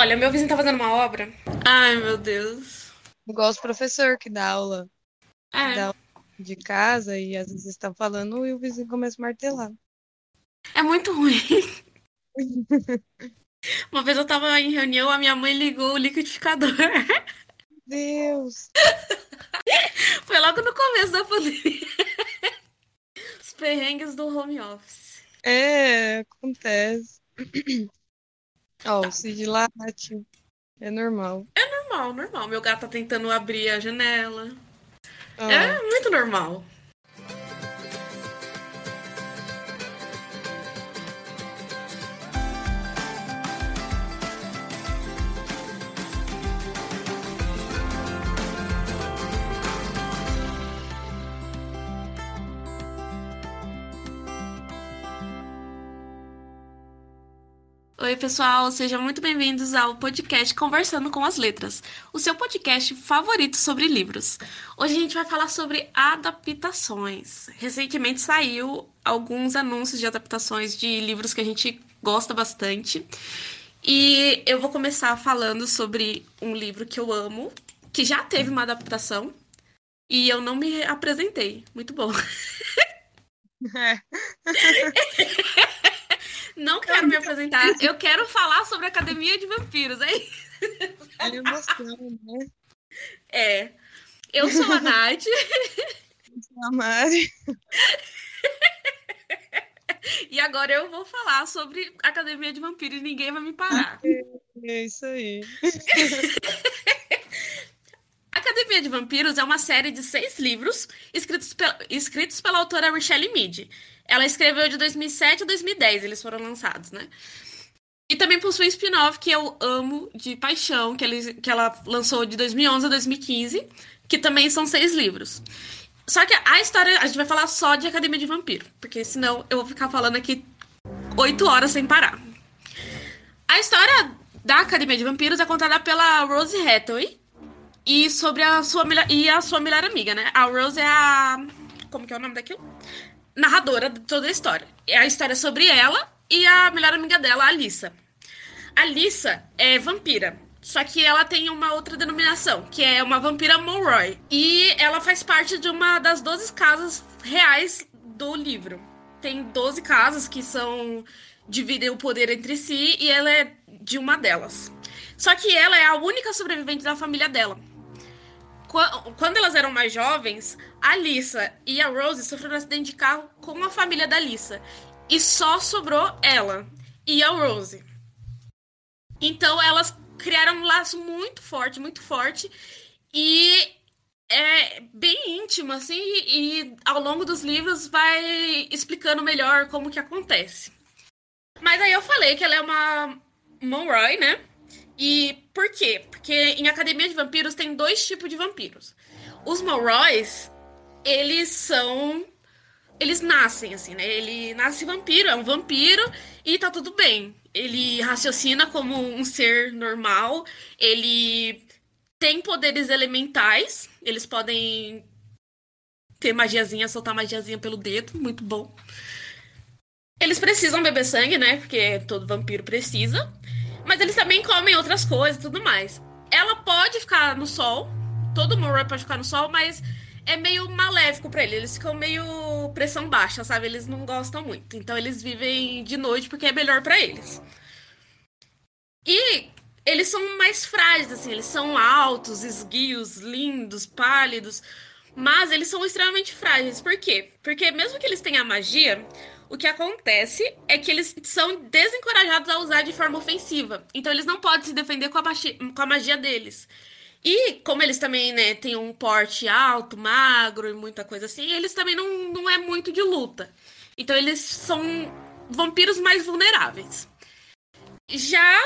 Olha, meu vizinho tá fazendo uma obra. Ai, meu Deus. Igual os professor que dá aula, É, dá aula de casa e às vezes está falando e o vizinho começa a martelar. é muito ruim. Uma vez eu tava em reunião, a minha mãe ligou o liquidificador. Deus! Foi logo no começo da pandemia. Os perrengues do home office. É, acontece. Ó, o Cid late. É normal. Normal, normal. Meu gato tá tentando abrir a janela. Ó, É muito normal. Oi, pessoal, sejam muito bem-vindos ao podcast Conversando com as Letras, o seu podcast favorito sobre livros. Hoje a gente vai falar sobre adaptações. Recentemente saiu alguns anúncios de adaptações de livros que a gente gosta bastante. E eu vou começar falando sobre um livro que eu amo, que já teve uma adaptação, e eu não me apresentei. Muito bom. É. Não quero me apresentar, eu quero falar sobre a Academia de Vampiros, é isso. É emoção, né? É. Eu sou a Nath A Mari. e agora eu vou falar sobre Academia de Vampiros e ninguém vai me parar. É isso aí. Vampiros é uma série de seis livros escritos, pe- escritos pela autora Michelle Mead. Ela escreveu de 2007 a 2010, eles foram lançados, né? E também possui um spin-off que eu amo de paixão, que, eles, que ela lançou de 2011 a 2015, que também são seis livros. Só que a história, a gente vai falar só de Academia de Vampiro, porque senão eu vou ficar falando aqui oito horas sem parar. A história da Academia de Vampiros é contada pela Rose Hathaway, e sobre a sua melhor, e a sua melhor amiga, né? A Rose é a. Como que é o nome daquilo? Narradora de toda a história. É a história sobre ela e a melhor amiga dela, a Alissa. A Alissa é vampira. Só que ela tem uma outra denominação, que é uma vampira Monroy. E ela faz parte de uma das 12 casas reais do livro. Tem 12 casas que são. dividem o poder entre si e ela é de uma delas. Só que ela é a única sobrevivente da família dela. Qu- Quando elas eram mais jovens, a Lisa e a Rose sofreram um acidente de carro com a família da Lisa. E só sobrou ela e a Rose. Então elas criaram um laço muito forte, muito forte. E é bem íntimo, assim. E ao longo dos livros vai explicando melhor como que acontece. Mas aí eu falei que ela é uma Monroy, né? E por quê? Porque em Academia de Vampiros tem dois tipos de vampiros. Os Monroys, eles são. Eles nascem, assim, né? Ele nasce vampiro, é um vampiro e tá tudo bem. Ele raciocina como um ser normal, ele tem poderes elementais, eles podem ter magiazinha, soltar magiazinha pelo dedo, muito bom. Eles precisam beber sangue, né? Porque todo vampiro precisa. Mas eles também comem outras coisas e tudo mais. Ela pode ficar no sol. Todo Monroe pode ficar no sol, mas é meio maléfico pra eles. Eles ficam meio pressão baixa, sabe? Eles não gostam muito. Então eles vivem de noite porque é melhor pra eles. E eles são mais frágeis, assim. Eles são altos, esguios, lindos, pálidos. Mas eles são extremamente frágeis. Por quê? Porque mesmo que eles tenham magia, o que acontece é que eles são desencorajados a usar de forma ofensiva. Então eles não podem se defender com a, magia, com a magia deles. E como eles também, né, têm um porte alto, magro e muita coisa assim, eles também não, não é muito de luta. Então eles são vampiros mais vulneráveis. Já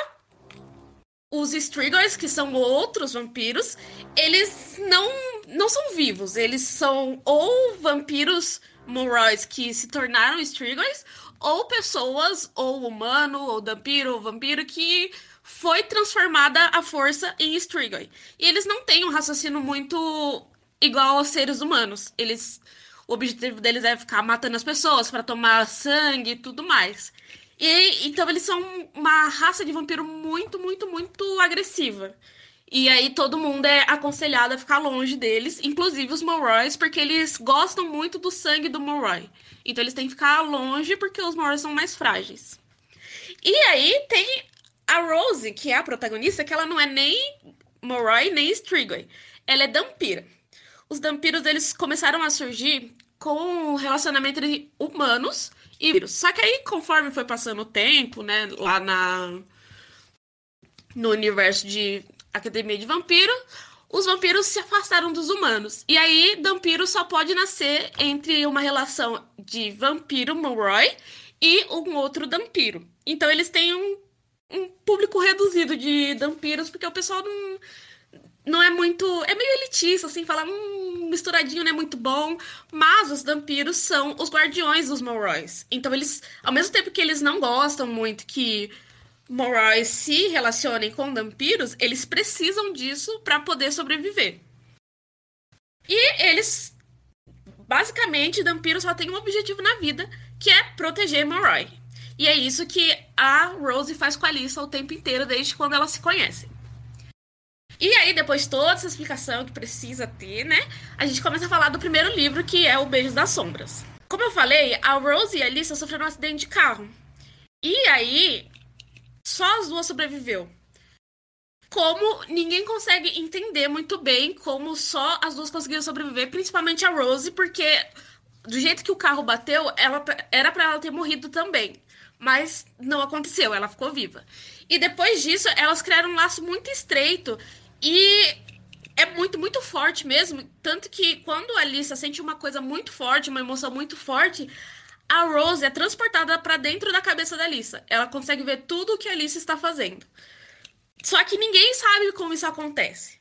os Strigoi, que são outros vampiros, eles não, não são vivos. Eles são ou vampiros Monroys que se tornaram Strigoi, ou pessoas, ou humano, ou vampiro, ou vampiro que foi transformada à força em Strigoi. E eles não têm um raciocínio muito igual aos seres humanos. Eles o objetivo deles é ficar matando as pessoas para tomar sangue e tudo mais. E então eles são uma raça de vampiro muito, muito, muito agressiva. E aí todo mundo é aconselhado a ficar longe deles, inclusive os Morroys, porque eles gostam muito do sangue do Morroy. Então eles têm que ficar longe porque os Morroys são mais frágeis. E aí tem a Rose, que é a protagonista, que ela não é nem Morroy nem Strigoi. Ela é Dampira. Os Dampiros eles começaram a surgir com o relacionamento entre humanos e vírus. Só que aí, conforme foi passando o tempo, né, lá na no universo de Academia de Vampiro, os vampiros se afastaram dos humanos. E aí, Vampiro só pode nascer entre uma relação de vampiro Morroy e um outro Vampiro. Então, eles têm um, um público reduzido de vampiros, porque o pessoal não, não é muito. É meio elitista, assim, falar um misturadinho não é muito bom. Mas os vampiros são os guardiões dos Morroys. Então, eles, ao mesmo tempo que eles não gostam muito que Morroys se relacionem com vampiros, eles precisam disso para poder sobreviver. E eles, basicamente, vampiros só têm um objetivo na vida, que é proteger Morroy. E é isso que a Rose faz com a Alissa o tempo inteiro, desde quando elas se conhecem. E aí, depois de toda essa explicação que precisa ter, né? A gente começa a falar do primeiro livro, que é O Beijo das Sombras. Como eu falei, a Rose e a Alissa sofreram um acidente de carro. E aí, só as duas sobreviveu. Como ninguém consegue entender muito bem como só as duas conseguiram sobreviver, principalmente a Rose, porque do jeito que o carro bateu, ela era para ela ter morrido também. Mas não aconteceu, ela ficou viva. E depois disso, elas criaram um laço muito estreito e é muito, muito forte mesmo. Tanto que quando a Alissa sente uma coisa muito forte, uma emoção muito forte, a Rose é transportada para dentro da cabeça da Alissa. Ela consegue ver tudo o que a Alissa está fazendo. Só que ninguém sabe como isso acontece.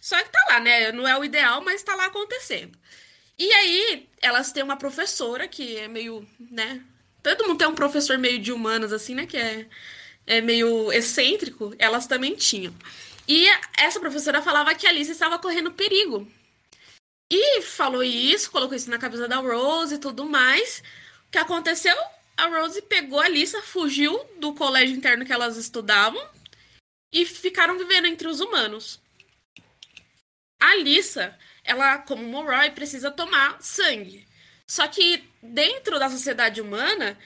Só que tá lá, né? Não é o ideal, mas tá lá acontecendo. E aí, elas têm uma professora que é meio, né? Todo mundo tem um professor meio de humanas, assim, né? Que é, é meio excêntrico. Elas também tinham. E essa professora falava que a Alice estava correndo perigo. E falou isso, colocou isso na cabeça da Rose e tudo mais que aconteceu? A Rose pegou a Lisa, fugiu do colégio interno que elas estudavam e ficaram vivendo entre os humanos. A Lisa, ela, como Morroy, precisa tomar sangue. Só que dentro da sociedade humana,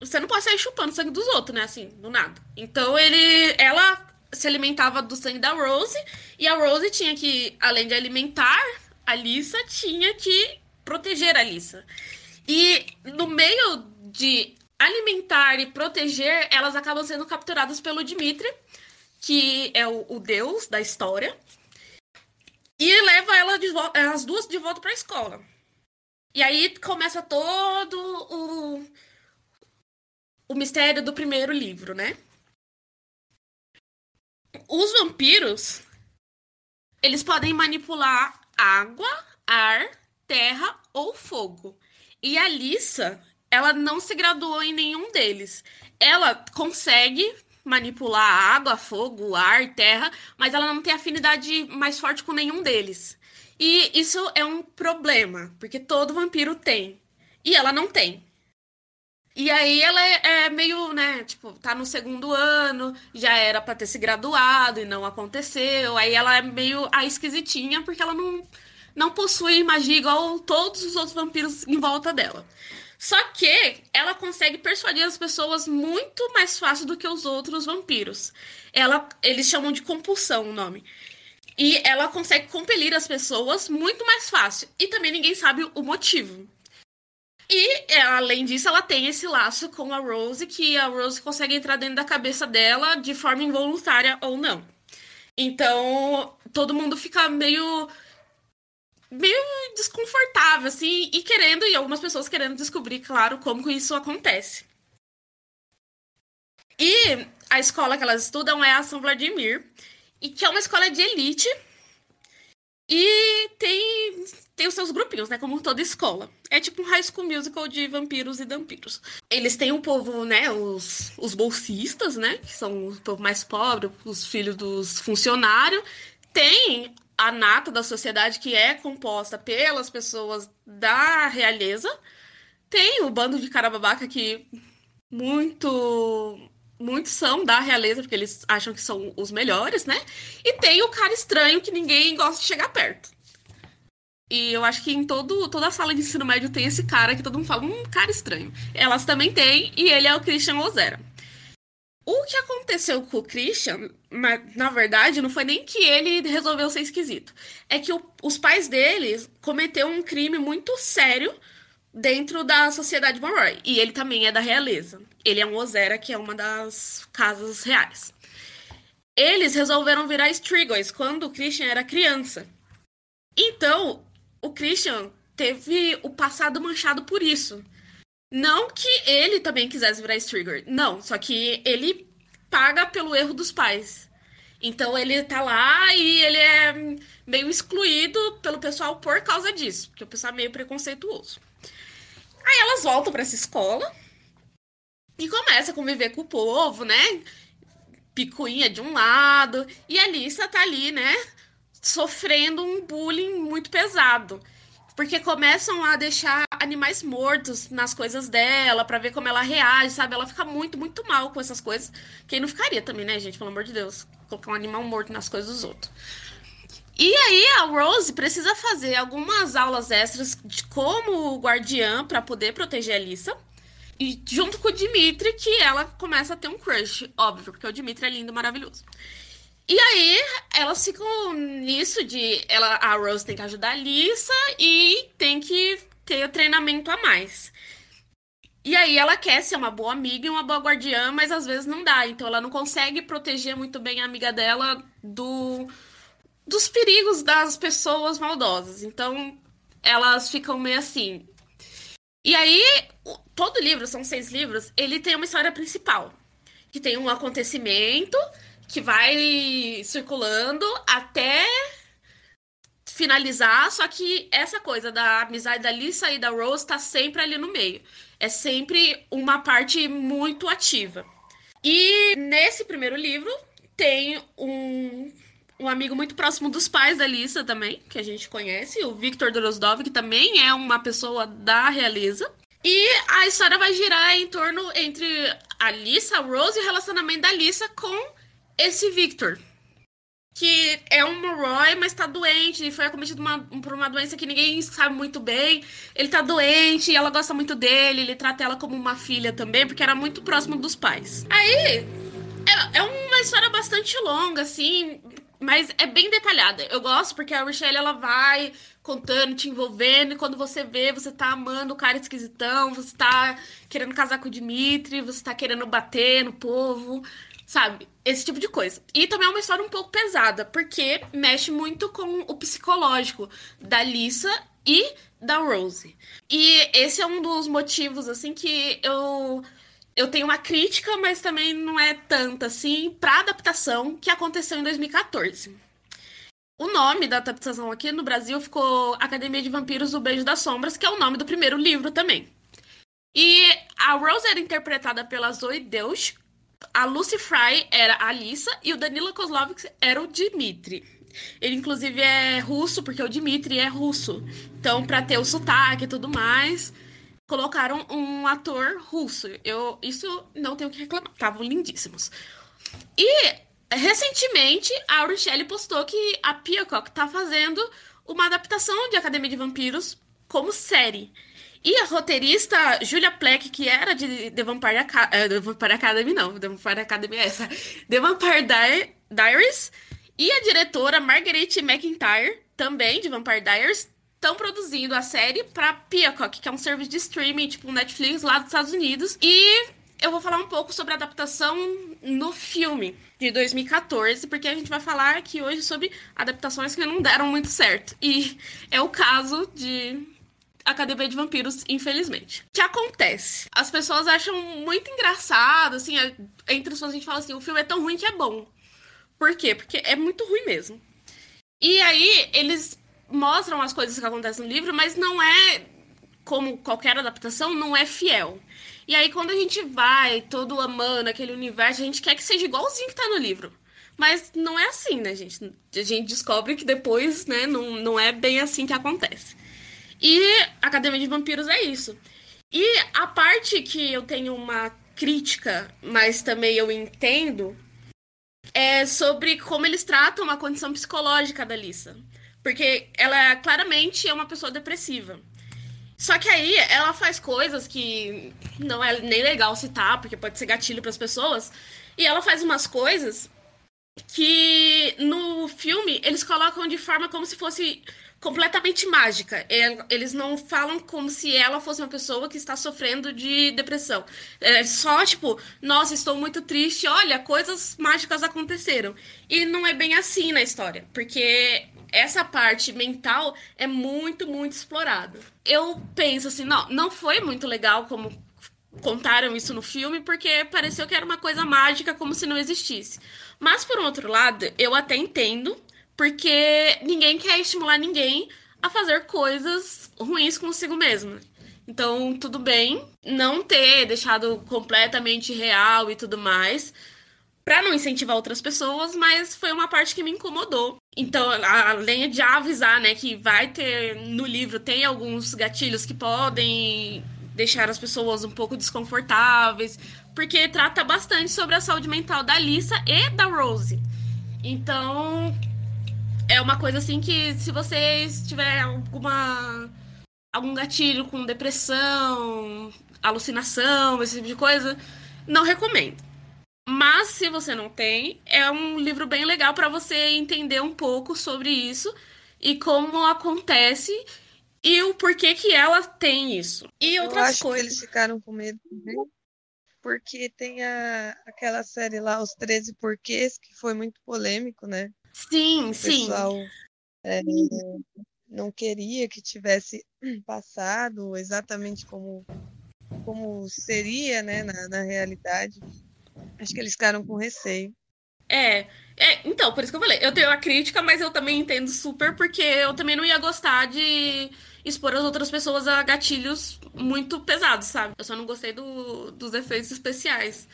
você não pode sair chupando sangue dos outros, né? Assim, do nada. Então ele, ela se alimentava do sangue da Rose e a Rose tinha que, além de alimentar a Lisa, tinha que proteger a Lisa. E no meio de alimentar e proteger, elas acabam sendo capturadas pelo Dimitri, que é o, o deus da história, e leva ela de, as duas de volta para a escola. E aí começa todo o, o mistério do primeiro livro, né? Os vampiros, eles podem manipular água, ar, terra ou fogo. E a Lissa, ela não se graduou em nenhum deles. Ela consegue manipular água, fogo, ar, terra, mas ela não tem afinidade mais forte com nenhum deles. E isso é um problema, porque todo vampiro tem. E ela não tem. E aí ela é, é, meio, né, tipo, tá no segundo ano, já era para ter se graduado e não aconteceu. Aí ela é meio a esquisitinha porque ela não não possui magia igual todos os outros vampiros em volta dela. Só que ela consegue persuadir as pessoas muito mais fácil do que os outros vampiros. Ela, eles chamam de compulsão o nome. E ela consegue compelir as pessoas muito mais fácil. E também ninguém sabe o motivo. E, além disso, ela tem esse laço com a Rose, que a Rose consegue entrar dentro da cabeça dela de forma involuntária ou não. Então, todo mundo fica meio meio desconfortável, assim, e querendo, e algumas pessoas querendo descobrir, claro, como isso acontece. E a escola que elas estudam é a São Vladimir, e que é uma escola de elite, e tem, tem os seus grupinhos, né, como toda escola. É tipo um high school musical de vampiros e vampiros. Eles têm um povo, né, os, os bolsistas, né, que são o povo mais pobre, os filhos dos funcionários. Tem a nata da sociedade, que é composta pelas pessoas da realeza. Tem o bando de cara babaca que muito muitos são da realeza, porque eles acham que são os melhores, né? E tem o cara estranho que ninguém gosta de chegar perto. E eu acho que em todo, toda a sala de ensino médio tem esse cara que todo mundo fala, um cara estranho. Elas também têm, e ele é o Christian Ozera. O que aconteceu com o Christian, na verdade, não foi nem que ele resolveu ser esquisito. É que o, os pais dele cometeram um crime muito sério dentro da sociedade Monroe. E ele também é da realeza. Ele é um Ozera, que é uma das casas reais. Eles resolveram virar Strigoi quando o Christian era criança. Então, o Christian teve o passado manchado por isso. Não que ele também quisesse virar Strigoi. Não, só que ele paga pelo erro dos pais. Então ele tá lá e ele é meio excluído pelo pessoal por causa disso, porque o pessoal é meio preconceituoso. Aí elas voltam para essa escola e começa a conviver com o povo, né? Picuinha de um lado. E a Lisa tá ali, né? Sofrendo um bullying muito pesado. Porque começam a deixar animais mortos nas coisas dela, para ver como ela reage, sabe? Ela fica muito, muito mal com essas coisas. Quem não ficaria também, né, gente? Pelo amor de Deus. Colocar um animal morto nas coisas dos outros. E aí a Rose precisa fazer algumas aulas extras de como guardiã para poder proteger a Lisa. E junto com o Dimitri, que ela começa a ter um crush, óbvio, porque o Dimitri é lindo, maravilhoso. E aí, elas ficam nisso de ela, a Rose tem que ajudar a Lisa e tem que ter o treinamento a mais. E aí ela quer ser uma boa amiga e uma boa guardiã, mas às vezes não dá. Então ela não consegue proteger muito bem a amiga dela do dos perigos das pessoas maldosas. Então, elas ficam meio assim. E aí, todo livro, são seis livros, ele tem uma história principal. Que tem um acontecimento que vai circulando até finalizar, só que essa coisa da amizade da Lisa e da Rose tá sempre ali no meio. É sempre uma parte muito ativa. E nesse primeiro livro tem um um amigo muito próximo dos pais da Lisa também, que a gente conhece, o Victor Drozdov, que também é uma pessoa da realeza. E a história vai girar em torno entre a Lisa, a Rose e o relacionamento da Lisa com esse Victor. Que é um Roy, mas tá doente, e foi acometido uma, por uma doença que ninguém sabe muito bem. Ele tá doente, e ela gosta muito dele, ele trata ela como uma filha também, porque era muito próximo dos pais. Aí, é, é uma história bastante longa, assim, mas é bem detalhada. Eu gosto porque a Rochelle ela vai contando, te envolvendo, e quando você vê, você tá amando o cara esquisitão, você tá querendo casar com o Dimitri, você tá querendo bater no povo, sabe? Esse tipo de coisa. E também é uma história um pouco pesada, porque mexe muito com o psicológico da Lisa e da Rose. E esse é um dos motivos, assim, que eu eu tenho uma crítica, mas também não é tanta assim, para adaptação que aconteceu em 2014. O nome da adaptação aqui no Brasil ficou Academia de Vampiros O Beijo das Sombras, que é o nome do primeiro livro também. E a Rose era interpretada pela Zoe Deus, a Lucy Fry era a Alissa e o Danila Kozlovski era o Dmitri. Ele, inclusive, é russo, porque o Dmitri é russo. Então, para ter o sotaque e tudo mais, colocaram um ator russo. Eu isso não tenho que reclamar. Estavam lindíssimos. E recentemente a Rochelle postou que a Peacock tá fazendo uma adaptação de Academia de Vampiros como série. E a roteirista Julia Pleck, que era de The Vampire, Academy, uh, The Vampire Academy, não, The Vampire Academy é essa, The Vampire Di Diaries, e a diretora Marguerite McIntyre, também de Vampire Diaries, estão produzindo a série para Peacock, que é um serviço de streaming, tipo Netflix lá dos Estados Unidos. E eu vou falar um pouco sobre a adaptação no filme de 2014, porque a gente vai falar aqui hoje sobre adaptações que não deram muito certo. E é o caso de Academia de Vampiros, infelizmente. O que acontece? As pessoas acham muito engraçado, assim, entre os fãs a gente fala assim, o filme é tão ruim que é bom. Por quê? Porque é muito ruim mesmo. E aí, eles mostram as coisas que acontecem no livro, mas não é como qualquer adaptação, não é fiel. E aí, quando a gente vai todo amando aquele universo, a gente quer que seja igualzinho que tá no livro. Mas não é assim, né, gente? A gente descobre que depois, né, não, não é bem assim que acontece. E Academia de Vampiros é isso. E a parte que eu tenho uma crítica, mas também eu entendo, é sobre como eles tratam a condição psicológica da Lisa. Porque ela claramente é uma pessoa depressiva. Só que aí ela faz coisas que não é nem legal citar, porque pode ser gatilho para as pessoas. E ela faz umas coisas que no filme eles colocam de forma como se fosse completamente mágica. Eles não falam como se ela fosse uma pessoa que está sofrendo de depressão. É só tipo, nossa, estou muito triste, olha, coisas mágicas aconteceram. E não é bem assim na história, porque essa parte mental é muito, muito explorada. Eu penso assim, não, não foi muito legal como contaram isso no filme, porque pareceu que era uma coisa mágica, como se não existisse. Mas, por outro lado, eu até entendo, porque ninguém quer estimular ninguém a fazer coisas ruins consigo mesmo. Então, tudo bem não ter deixado completamente real e tudo mais, para não incentivar outras pessoas, mas foi uma parte que me incomodou. Então, além de avisar, né, que vai ter no livro tem alguns gatilhos que podem deixar as pessoas um pouco desconfortáveis, porque trata bastante sobre a saúde mental da Lisa e da Rose. Então, é uma coisa assim que se você tiver alguma algum gatilho com depressão, alucinação, esse tipo de coisa, não recomendo. Mas se você não tem, é um livro bem legal para você entender um pouco sobre isso e como acontece e o porquê que ela tem isso. E outras Eu acho coisas. que eles ficaram com medo também, porque tem a, aquela série lá, Os 13 Porquês, que foi muito polêmico, né? Sim, O sim. pessoal é, não queria que tivesse passado exatamente como, como seria, né, na, na realidade. Acho que eles ficaram com receio. É, é, então, por isso que eu falei, eu tenho a crítica, mas eu também entendo super, porque eu também não ia gostar de expor as outras pessoas a gatilhos muito pesados, sabe? Eu só não gostei do, dos efeitos especiais.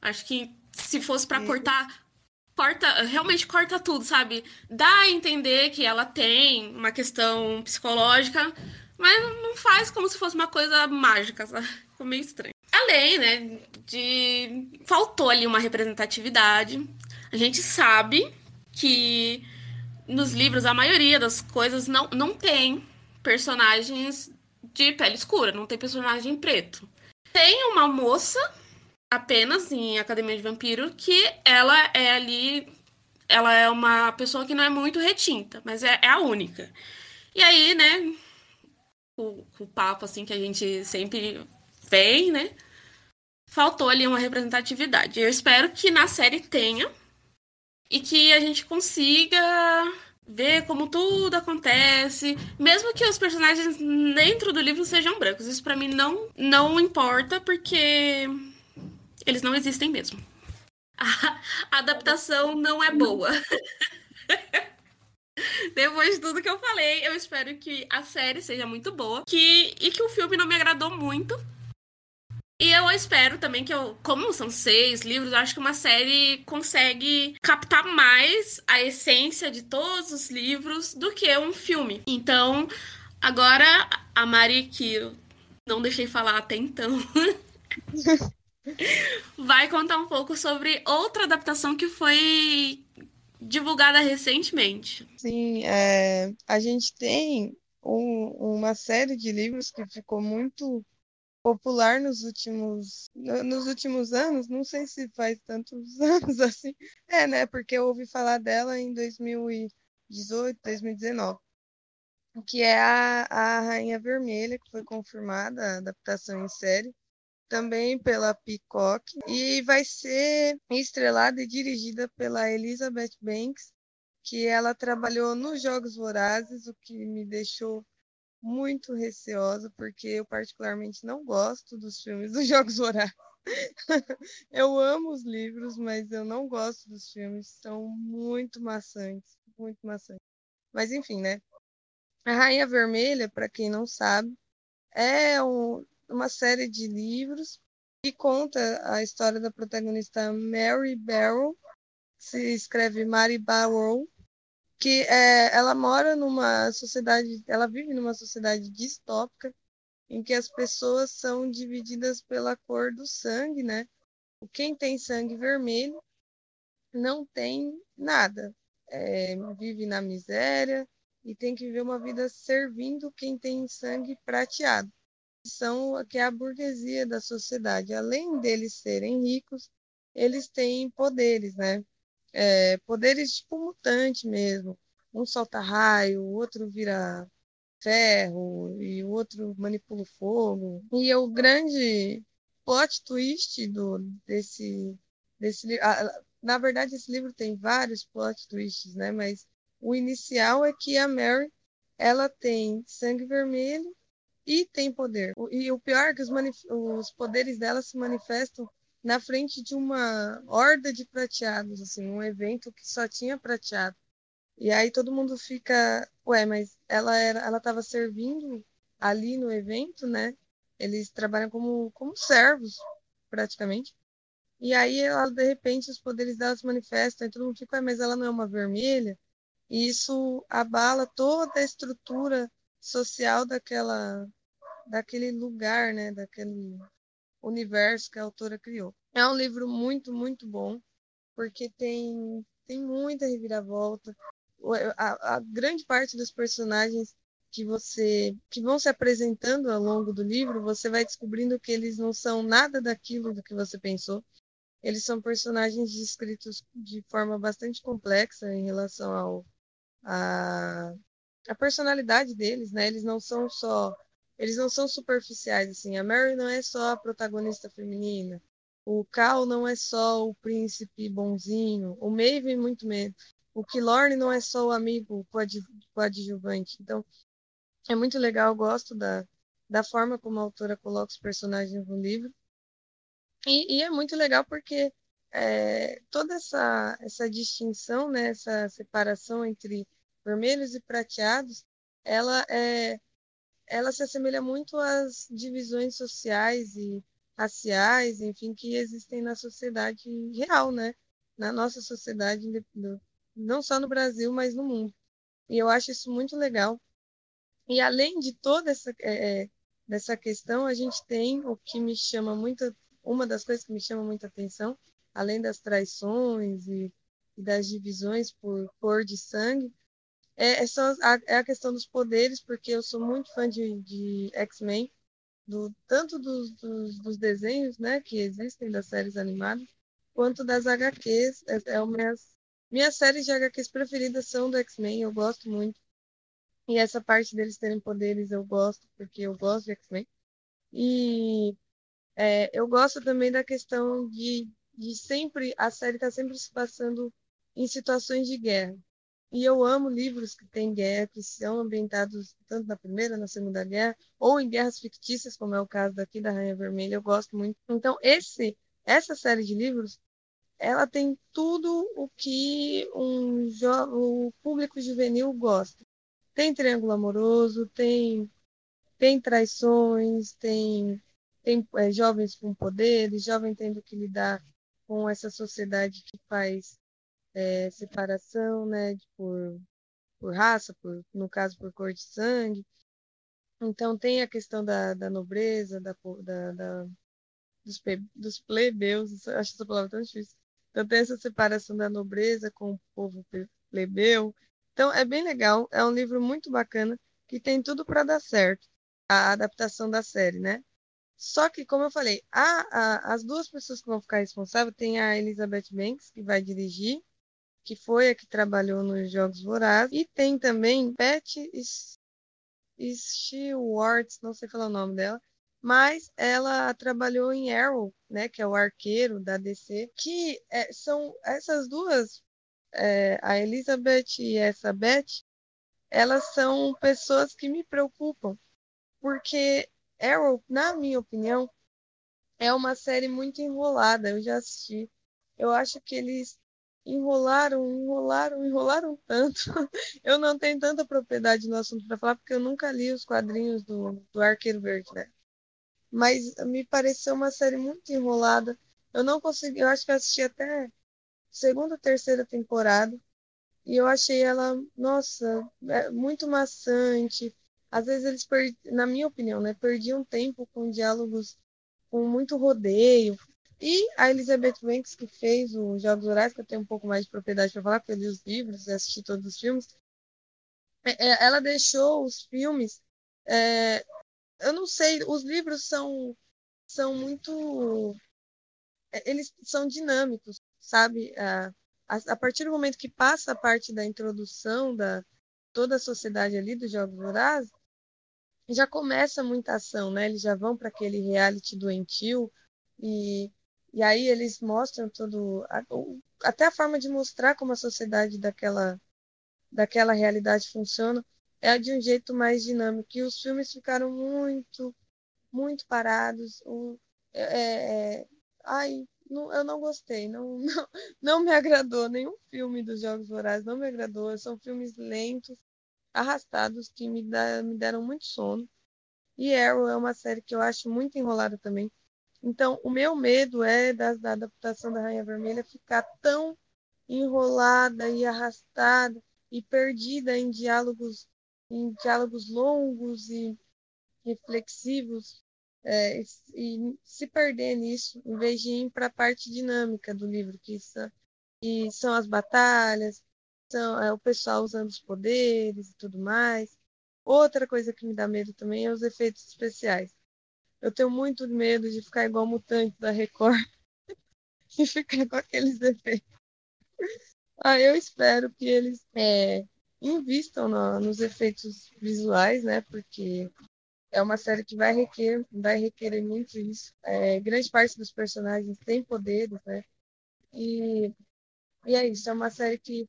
Acho que se fosse para cortar, corta, realmente corta tudo, sabe? Dá a entender que ela tem uma questão psicológica, mas não faz como se fosse uma coisa mágica, sabe? Ficou meio estranho. Além, né, de. Faltou ali uma representatividade. A gente sabe que nos livros a maioria das coisas não, não tem personagens de pele escura, não tem personagem preto. Tem uma moça apenas em Academia de Vampiro que ela é ali. Ela é uma pessoa que não é muito retinta, mas é, é a única. E aí, né, o, o papo assim que a gente sempre vem, né? Faltou ali uma representatividade. Eu espero que na série tenha e que a gente consiga ver como tudo acontece, mesmo que os personagens dentro do livro sejam brancos. Isso pra mim não não importa porque eles não existem mesmo. A, adaptação não é boa. Depois de tudo que eu falei, eu espero que a série seja muito boa que, e que o filme não me agradou muito. E eu espero também que eu, como são seis livros, eu acho que uma série consegue captar mais a essência de todos os livros do que um filme. Então, agora a Mari, que eu não deixei falar até então, vai contar um pouco sobre outra adaptação que foi divulgada recentemente. Sim, é, a gente tem um- uma série de livros que ficou muito popular nos últimos, no- nos últimos anos, não sei se faz tantos anos assim. É, né? Porque eu ouvi falar dela em 2018, 2019, que é a, a Rainha Vermelha, que foi confirmada a adaptação em série, também pela Peacock, e vai ser estrelada e dirigida pela Elizabeth Banks, que ela trabalhou nos Jogos Vorazes, o que me deixou muito receosa, porque eu particularmente não gosto dos filmes dos Jogos Vorazes. Eu amo os livros, mas eu não gosto dos filmes, são muito maçantes, muito maçantes. Mas enfim, né? A Rainha Vermelha, para quem não sabe, é um- uma série de livros que conta a história da protagonista Mary Barrow, se escreve Mary Barrow, que é, ela mora numa sociedade, ela vive numa sociedade distópica em que as pessoas são divididas pela cor do sangue, né? Quem tem sangue vermelho não tem nada, é, vive na miséria e tem que viver uma vida servindo quem tem sangue prateado. São que é a burguesia da sociedade. Além deles serem ricos, eles têm poderes, né? É, poderes tipo mutante mesmo. Um solta raio, o outro vira ferro e o outro manipula o fogo. E o grande plot twist do, desse, desse na verdade, esse livro tem vários plot twists, né? Mas o inicial é que a Mary ela tem sangue vermelho e tem poder. E o pior é que os, os poderes dela se manifestam na frente de uma horda de prateados, assim, um evento que só tinha prateado. E aí todo mundo fica, ué, mas ela era, ela estava servindo ali no evento, né? Eles trabalham como como servos, praticamente. E aí, ela, de repente, os poderes dela se manifestam, e todo mundo fica, mas ela não é uma vermelha. E isso abala toda a estrutura social daquela, daquele lugar, né? Daquele universo que a autora criou. É um livro muito, muito bom, porque tem, tem muita reviravolta. A, a grande parte dos personagens que você que vão se apresentando ao longo do livro, você vai descobrindo que eles não são nada daquilo do que você pensou. Eles são personagens descritos de forma bastante complexa em relação ao a, a personalidade deles, né? Eles não são só eles não são superficiais assim. A Mary não é só a protagonista feminina. O Cal não é só o príncipe bonzinho. O Maven muito menos. O Kilorn não é só o amigo coadjuvante. Então, é muito legal, gosto da, da forma como a autora coloca os personagens no livro. E, e é muito legal porque é, toda essa, essa distinção, né, essa separação entre vermelhos e prateados, ela, é, ela se assemelha muito às divisões sociais e raciais, enfim, que existem na sociedade real, né? Na nossa sociedade, não só no Brasil, mas no mundo. E eu acho isso muito legal. E além de toda essa, é, é dessa questão, a gente tem o que me chama muito uma das coisas que me chama muita atenção, além das traições e, e das divisões por cor de sangue, é, é, a, é a questão dos poderes, porque eu sou muito fã de, de X-Men, do, tanto dos, dos, dos, desenhos né, que existem, das séries animadas, quanto das HQs. É, é minhas, minhas séries de HQs preferidas são do X-Men, eu gosto muito. E essa parte deles terem poderes eu gosto, porque eu gosto de X-Men. E é, eu gosto também da questão de, de sempre, a série está sempre se passando em situações de guerra. E eu amo livros que têm guerra, que são ambientados tanto na Primeira, na Segunda Guerra, ou em guerras fictícias, como é o caso daqui da Rainha Vermelha, eu gosto muito. Então, esse, essa série de livros, ela tem tudo o que um o público juvenil gosta. Tem triângulo amoroso, tem, tem traições, tem tem é, jovens com poderes, jovens tendo que lidar com essa sociedade que faz é, separação, né, por, por raça, por, no caso por cor de sangue. Então tem a questão da, da nobreza, da, da, da dos, dos plebeus, acho essa palavra tão difícil. Então tem essa separação da nobreza com o povo plebeu. Então é bem legal, é um livro muito bacana que tem tudo para dar certo, a adaptação da série, né? Só que, como eu falei, a, a, as duas pessoas que vão ficar responsáveis tem a Elizabeth Banks, que vai dirigir, que foi a que trabalhou nos Jogos Vorazes, e tem também Beth Stewart, não sei falar o nome dela, mas ela trabalhou em Arrow, né, que é o arqueiro da DC, que é, são essas duas, é, a Elizabeth e essa Beth, elas são pessoas que me preocupam, porque Arrow, na minha opinião, é uma série muito enrolada. Eu já assisti. Eu acho que eles enrolaram, enrolaram, enrolaram tanto. Eu não tenho tanta propriedade no assunto para falar, porque eu nunca li os quadrinhos do, do Arqueiro Verde, né? Mas me pareceu uma série muito enrolada. Eu não consegui, eu acho que eu assisti até segunda, terceira temporada. E eu achei ela, nossa, é muito maçante às vezes eles, na minha opinião, né, perdiam tempo com diálogos com muito rodeio. E a Elizabeth Banks, que fez os Jogos Horários, que eu tenho um pouco mais de propriedade para falar, porque eu li os livros e assisti todos os filmes, é, é, ela deixou os filmes. É... eu não sei, os livros são, são muito. É, eles são dinâmicos, sabe? A, a, partir do momento que passa a parte da introdução da toda a sociedade ali dos Jogos Vorazes, já começa muita ação, né? Eles já vão para aquele reality doentio e, e aí eles mostram todo até a forma de mostrar como a sociedade daquela daquela realidade funciona é de um jeito mais dinâmico. E os filmes ficaram muito, muito parados. O, é, é, ai, não, eu não gostei, não, não, não me agradou. Nenhum filme dos Jogos Vorazes não me agradou. São filmes lentos, arrastados, que me, dá, me deram muito sono. E Arrow é uma série que eu acho muito enrolada também. Então, o meu medo é da, da adaptação da Rainha Vermelha ficar tão enrolada e arrastada e perdida em diálogos em diálogos longos e reflexivos é, e se perder nisso, em vez de ir para a parte dinâmica do livro, que são, são as batalhas, são é, o pessoal usando os poderes e tudo mais. Outra coisa que me dá medo também é os efeitos especiais. Eu tenho muito medo de ficar igual mutante da Record e ficar com aqueles efeitos. Ah, eu espero que eles é, invistam no, nos efeitos visuais, né? Porque é uma série que vai requerer, vai requerer muito isso. É, grande parte dos personagens tem poderes, né? E, e é isso, é uma série que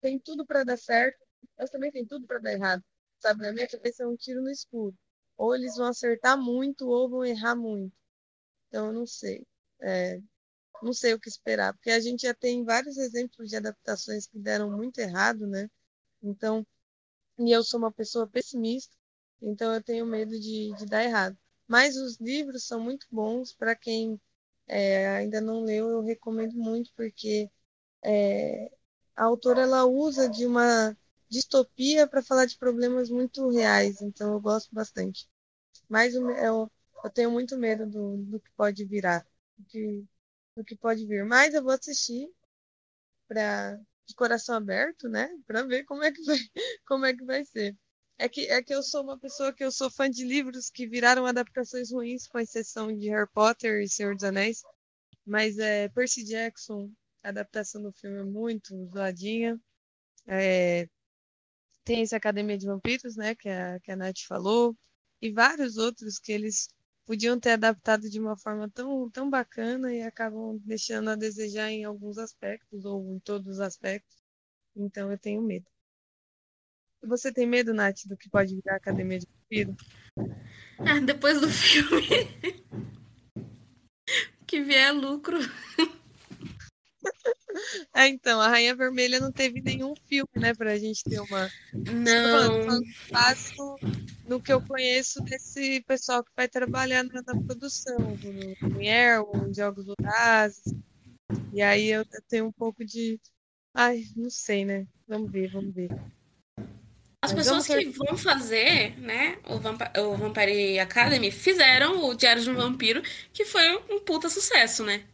tem tudo para dar certo, mas também tem tudo para dar errado. Sabe, na minha cabeça é um tiro no escuro. Ou eles vão acertar muito ou vão errar muito. Então, eu não sei. É, não sei o que esperar, porque a gente já tem vários exemplos de adaptações que deram muito errado, né? Então, e eu sou uma pessoa pessimista, então eu tenho medo de, de dar errado. Mas os livros são muito bons para quem é, ainda não leu, eu recomendo muito, porque é, a autora ela usa de uma distopia para falar de problemas muito reais, então eu gosto bastante. Mas eu, eu tenho muito medo do, do que pode virar, do que pode vir. Mas eu vou assistir para de coração aberto, né? Para ver como é que vai, como é que vai ser. É que é que eu sou uma pessoa que eu sou fã de livros que viraram adaptações ruins, com exceção de Harry Potter e Senhor dos Anéis. Mas é Percy Jackson, a adaptação do filme é muito zoadinha. É, tem esse Academia de Vampiros, né? Que a, que a Nath falou. E vários outros que eles podiam ter adaptado de uma forma tão, tão bacana e acabam deixando a desejar em alguns aspectos ou em todos os aspectos. Então eu tenho medo. Você tem medo, Nath, do que pode virar a Academia de Vampiro? Ah, depois do filme. que vier lucro. É, então, a Rainha Vermelha não teve nenhum filme, né, pra gente ter uma. Não. Faço no que eu conheço desse pessoal que vai trabalhar na, na produção, no, no Air, em Jogos Vorazes. E aí eu tenho um pouco de. Ai, não sei, né? Vamos ver, vamos ver. As Mas pessoas que vão fazer, né, o, Vamp o Vampire Academy fizeram o Diário de um Vampiro, que foi um puta sucesso, né?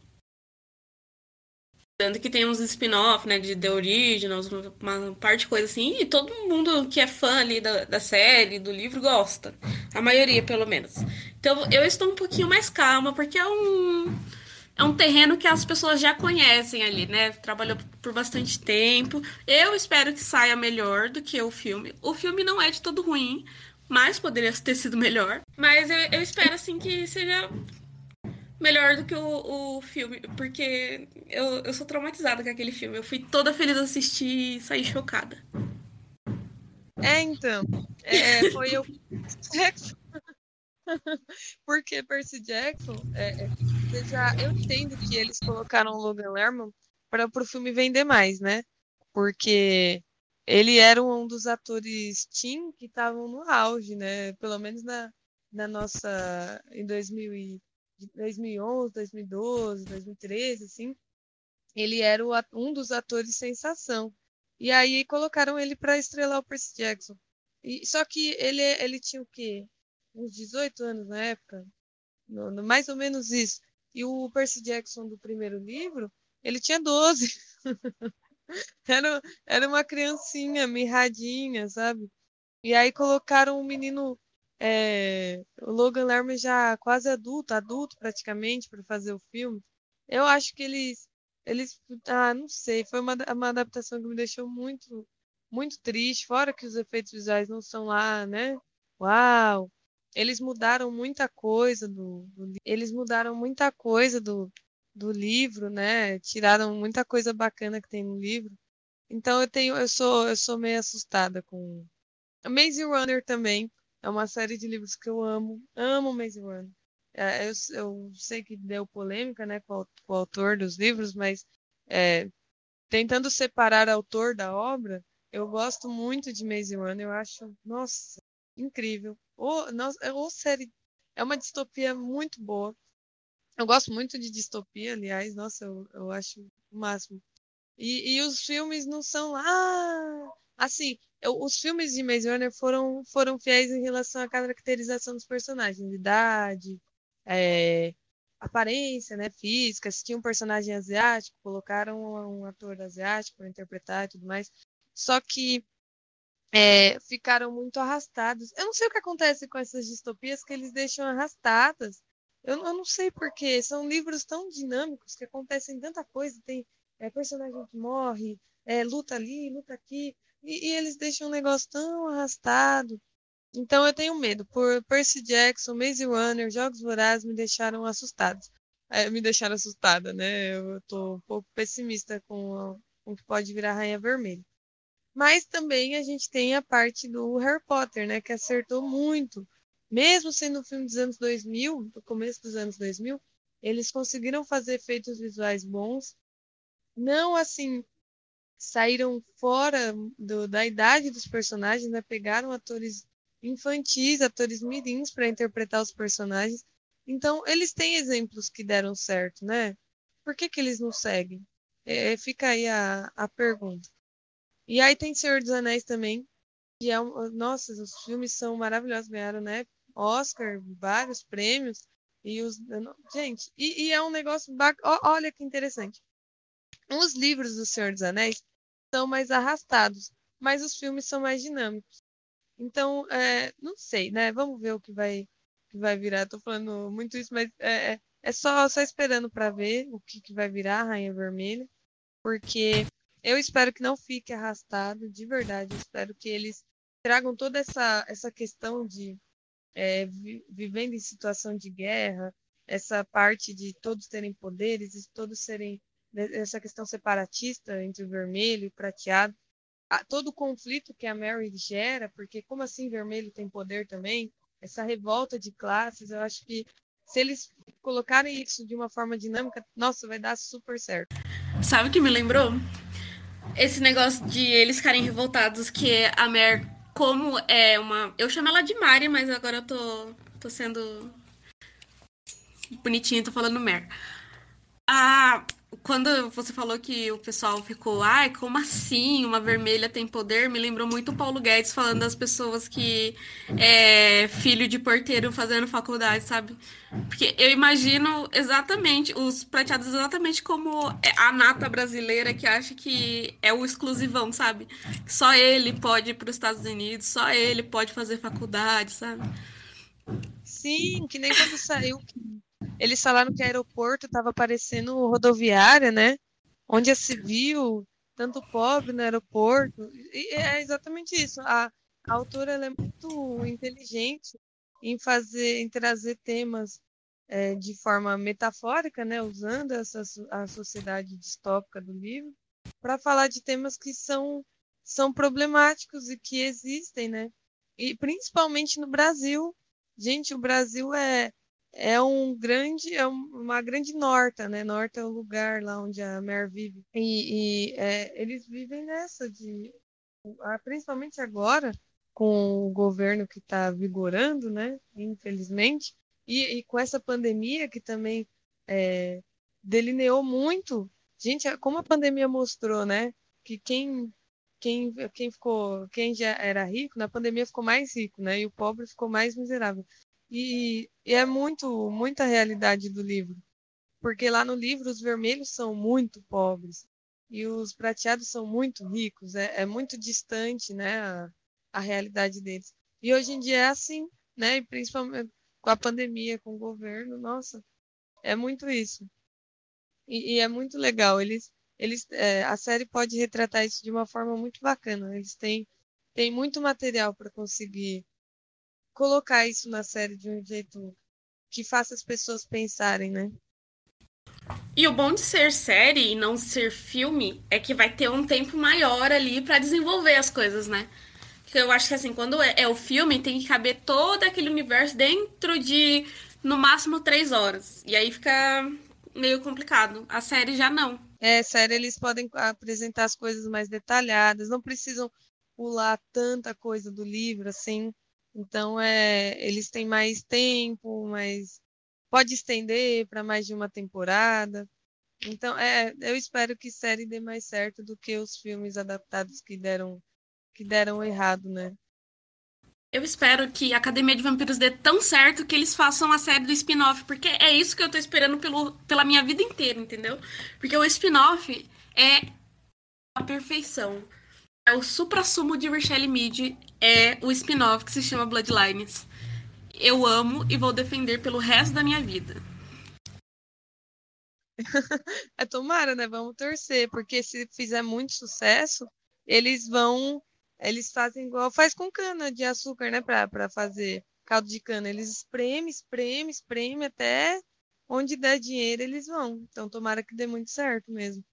Tanto que tem uns spin-off, né, de The Originals, uma parte de coisa assim, e todo mundo que é fã ali da, da série, do livro, gosta. A maioria, pelo menos. Então eu estou um pouquinho mais calma, porque é um, é um terreno que as pessoas já conhecem ali, né? Trabalhou por bastante tempo. Eu espero que saia melhor do que o filme. O filme não é de todo ruim, mas poderia ter sido melhor. Mas eu, eu espero, assim, que seja melhor do que o, o filme, porque eu, eu sou traumatizada com aquele filme. Eu fui toda feliz assistir e saí chocada. É, então. É, foi eu. porque Percy Jackson, é, é, já, eu entendo que eles colocaram o Logan Lerman para o filme vender mais, né? Porque ele era um dos atores teen que estavam no auge, né? Pelo menos na, na nossa. em 2000 e, de 2011, 2012, 2013, assim, ele era o, um dos atores sensação. E aí colocaram ele para estrelar o Percy Jackson. E, só que ele, ele tinha o quê? Uns 18 anos na época? No, no, mais ou menos isso. E o Percy Jackson do primeiro livro, ele tinha 12. era, era uma criancinha mirradinha, sabe? E aí colocaram um menino, é, o Logan Lerman já quase adulto, adulto praticamente, para fazer o filme. Eu acho que eles, eles, ah, não sei, foi uma, uma adaptação que me deixou muito, muito triste. Fora que os efeitos visuais não são lá, né? Uau! Eles mudaram muita coisa do, do eles mudaram muita coisa do, do livro, né? Tiraram muita coisa bacana que tem no livro. Então eu tenho, eu sou, eu sou meio assustada com Maze Runner também. É uma série de livros que eu amo, amo Maze Runner. É, eu, eu, sei que deu polêmica, né, com, com o autor dos livros, mas é, tentando separar autor da obra, eu gosto muito de Maze Runner. Eu acho, nossa, incrível. Ou, nossa, ou série, é uma distopia muito boa. Eu gosto muito de distopia, aliás, nossa, eu, eu acho o máximo. E, e os filmes não são lá. Assim, eu, os filmes de Maze Runner foram, foram fiéis em relação à caracterização dos personagens, idade, é, aparência, né, física. Se tinha um personagem asiático, colocaram um, ator asiático para interpretar e tudo mais. Só que é, ficaram muito arrastados. Eu não sei o que acontece com essas distopias que eles deixam arrastadas. Eu, eu não sei porquê. São livros tão dinâmicos que acontecem tanta coisa. Tem é, personagem que morre, é, luta ali, luta aqui, e, e, eles deixam um negócio tão arrastado. Então eu tenho medo. Por Percy Jackson, Maze Runner, Jogos Vorazes me deixaram assustados. É, me deixaram assustada, né? Eu tô um pouco pessimista com o que pode virar Rainha Vermelha. Mas também a gente tem a parte do Harry Potter, né? Que acertou muito. Mesmo sendo um filme dos anos 2000, do começo dos anos 2000, eles conseguiram fazer efeitos visuais bons não assim saíram fora do, da idade dos personagens, né? pegaram atores infantis, atores mirins para interpretar os personagens. Então, eles têm exemplos que deram certo, né? Por que, que eles não seguem? É, fica aí a, a pergunta. E aí tem Senhor dos Anéis também, que é um, nossa, os filmes são maravilhosos, ganharam, né? Oscar, vários prêmios. E os. Gente, e, e é um negócio bacana. Olha que interessante. Os livros do Senhor dos Anéis são mais arrastados, mas os filmes são mais dinâmicos. Então, é, não sei, né? Vamos ver o que vai, que vai virar. Estou falando muito isso, mas é, é, é só, só esperando para ver o que, que vai virar a Rainha Vermelha, porque eu espero que não fique arrastado, de verdade. Eu espero que eles tragam toda essa, essa questão de é, vi, vivendo em situação de guerra, essa parte de todos terem poderes e todos serem essa questão separatista entre o vermelho e o prateado, todo o conflito que a Mary gera, porque como assim vermelho tem poder também, essa revolta de classes, eu acho que se eles colocarem isso de uma forma dinâmica, nossa, vai dar super certo. Sabe o que me lembrou? Esse negócio de eles ficarem revoltados que a Mary, como é uma. Eu chamo ela de Mari, mas agora eu tô, tô sendo bonitinha, tô falando Mary. A, quando você falou que o pessoal ficou, ai, como assim uma vermelha tem poder? Me lembrou muito o Paulo Guedes falando das pessoas que é filho de porteiro fazendo faculdade, sabe? Porque eu imagino exatamente os prateados exatamente como a nata brasileira que acha que é o exclusivão, sabe? Só ele pode ir para os Estados Unidos, só ele pode fazer faculdade, sabe? Sim, que nem quando saiu eles falaram que o aeroporto estava parecendo rodoviária, né? Onde se viu tanto pobre no aeroporto. E é exatamente isso. A, a autora é muito inteligente em fazer, em trazer temas é, de forma metafórica, né? Usando essa, a sociedade distópica do livro para falar de temas que são são problemáticos e que existem, né? E principalmente no Brasil. Gente, o Brasil é é um grande, é uma grande norta, né? Norta é o lugar lá onde a Mer vive. E, e é, eles vivem nessa de, principalmente agora, com o governo que está vigorando, né? Infelizmente, e, e, com essa pandemia que também é, delineou muito. Gente, como a pandemia mostrou, né? Que quem quem, quem ficou, quem já era rico, na pandemia ficou mais rico, né? E o pobre ficou mais miserável. E, e é muito, muita realidade do livro. Porque lá no livro os vermelhos são muito pobres e os prateados são muito ricos. É, é muito distante, né? A, a realidade deles. E hoje em dia é assim, né? E principalmente com a pandemia, com o governo, nossa, é muito isso. E, e é muito legal. Eles, eles, é, a série pode retratar isso de uma forma muito bacana. Eles têm, têm muito material para conseguir colocar isso na série de um jeito que faça as pessoas pensarem, né? E o bom de ser série e não ser filme é que vai ter um tempo maior ali para desenvolver as coisas, né? Porque eu acho que assim, quando é, é, o filme, tem que caber todo aquele universo dentro de no máximo três horas. E aí fica meio complicado. A série já não. É, série eles podem apresentar as coisas mais detalhadas, não precisam pular tanta coisa do livro, assim. Então, é, eles têm mais tempo, mas pode estender para mais de uma temporada. Então, é, eu espero que série dê mais certo do que os filmes adaptados que deram que deram errado, né? Eu espero que a Academia de Vampiros dê tão certo que eles façam a série do spin-off, porque é isso que eu tô esperando pelo, pela minha vida inteira, entendeu? Porque o spin-off é a perfeição. É o supra-sumo de Rochelle Mead, é o spin-off que se chama Bloodlines. Eu amo e vou defender pelo resto da minha vida. é tomara, né? Vamos torcer, porque se fizer muito sucesso, eles vão eles fazem igual faz com cana de açúcar, né? Para fazer caldo de cana. Eles espreme, espreme, espreme até onde der dinheiro eles vão. Então tomara que dê muito certo mesmo.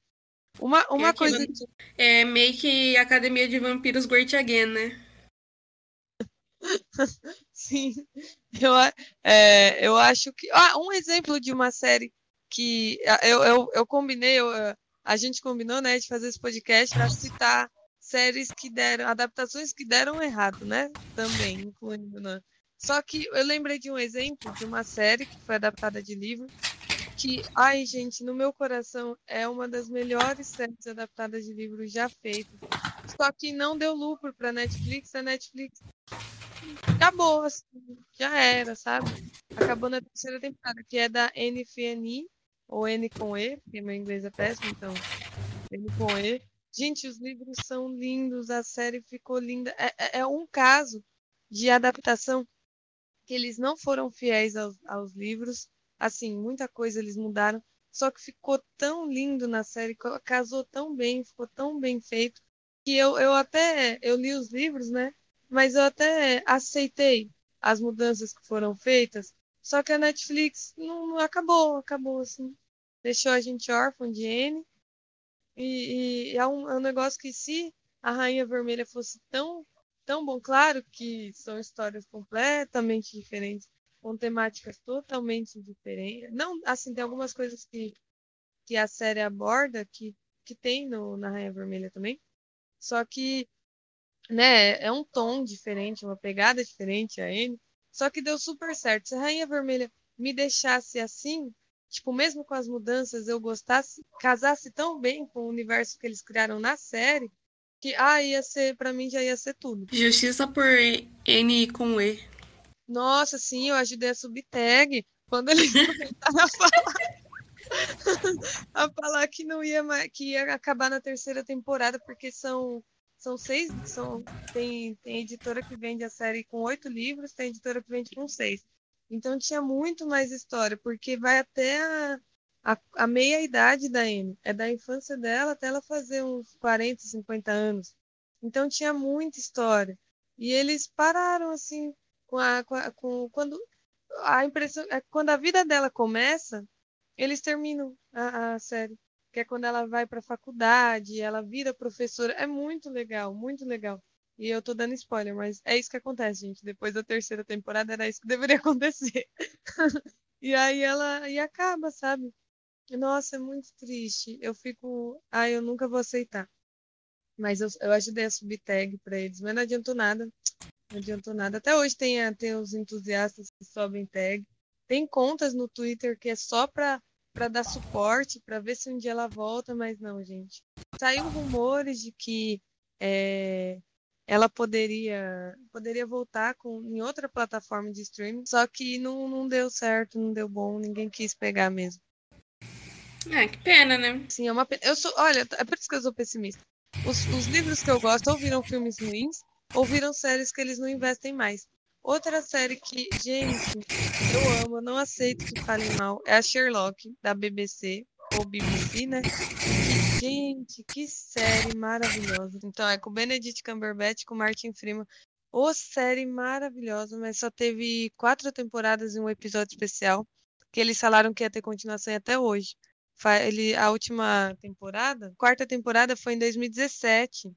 Uma, uma é coisa. Que... É meio que Academia de Vampiros Great Again, né? Sim, eu, é, eu acho que. Ah, um exemplo de uma série que eu, eu, eu combinei, eu, a gente combinou, né, de fazer esse podcast para citar séries que deram, adaptações que deram errado, né? Também, incluindo. Né? Só que eu lembrei de um exemplo de uma série que foi adaptada de livro, que, ai, gente, no meu coração é uma das melhores séries adaptadas de livro já feitas. Só que não deu lucro para Netflix, a Netflix acabou, assim, já era, sabe? Acabou na terceira temporada, que é da NFNI, ou N com E, porque meu inglês é péssimo, então N com E Gente, os livros são lindos, a série ficou linda. É, é, é um caso de adaptação que eles não foram fiéis aos, aos, livros. Assim, muita coisa eles mudaram. Só que ficou tão lindo na série, casou tão bem, ficou tão bem feito, que eu, eu até eu li os livros, né? Mas eu até aceitei as mudanças que foram feitas. Só que a Netflix não, acabou, acabou assim. Deixou a gente órfão de N e, e é, um, é um negócio que se a Rainha Vermelha fosse tão, tão bom, claro que são histórias completamente diferentes, com temáticas totalmente diferentes. Não, assim, tem algumas coisas que, que a série aborda que, que tem no, na Rainha Vermelha também. Só que, né, é um tom diferente, uma pegada diferente a ele. Só que deu super certo. Se a Rainha Vermelha me deixasse assim, tipo, mesmo com as mudanças, eu gostasse, casasse tão bem com o universo que eles criaram na série, que, ah, ia ser, pra mim já ia ser tudo. Justiça por N com E. Nossa, sim, eu ajudei a subtag quando eles começaram a falar. a falar que não ia mais, que ia acabar na terceira temporada, porque são são seis, são, tem, tem editora que vende a série com oito livros, tem editora que vende com seis. Então tinha muito mais história, porque vai até a, a, a meia idade da Amy. É da infância dela até ela fazer uns 40, 50 anos. Então tinha muita história. E eles pararam assim com a, com, a, com quando a impressão é quando a vida dela começa, eles terminam a, a série, que é quando ela vai para a faculdade, ela vira professora. É muito legal, muito legal. E eu tô dando spoiler, mas é isso que acontece, gente. Depois da terceira temporada era isso que deveria acontecer. e aí ela e acaba, sabe? Nossa, é muito triste. Eu fico, ah, eu nunca vou aceitar. Mas eu, eu ajudei a subir tag para eles, mas não adiantou nada. Não adiantou nada. Até hoje tem, tem os entusiastas que sobem tag. Tem contas no Twitter que é só para para dar suporte, para ver se um dia ela volta, mas não, gente. Saiu rumores de que é, ela poderia poderia voltar com, em outra plataforma de streaming, só que não, não deu certo, não deu bom, ninguém quis pegar mesmo. É, que pena, né? Sim, é uma pena. Eu sou, olha, é por isso que eu sou pessimista. Os, os livros que eu gosto ou viram filmes ruins, ou viram séries que eles não investem mais. Outra série que, gente, eu amo, não aceito que falem mal, é a Sherlock, da BBC, ou BBC, né? Gente, que série maravilhosa. Então, é com Benedict Cumberbatch com Martin Freeman. Ô, série maravilhosa, mas só teve quatro temporadas e um episódio especial, que eles falaram que ia ter continuação até hoje. Ele, a última temporada, quarta temporada foi em 2017.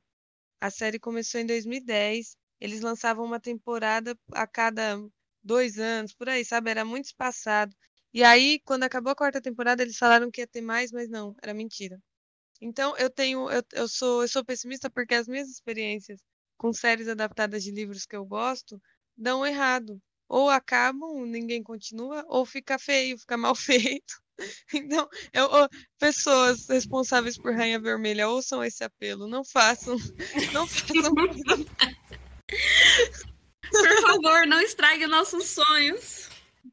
A série começou em 2010. Eles lançavam uma temporada a cada dois anos, por aí, sabe? Era muito espaçado. E aí, quando acabou a quarta temporada, eles falaram que ia ter mais, mas não, era mentira. Então, eu tenho, eu, eu sou, eu sou pessimista porque as minhas experiências com séries adaptadas de livros que eu gosto dão errado. Ou acabam, ninguém continua, ou fica feio, fica mal feito. Então, eu, pessoas responsáveis por Rainha Vermelha, ouçam esse apelo, não façam, não façam. Por favor, não estrague nossos sonhos.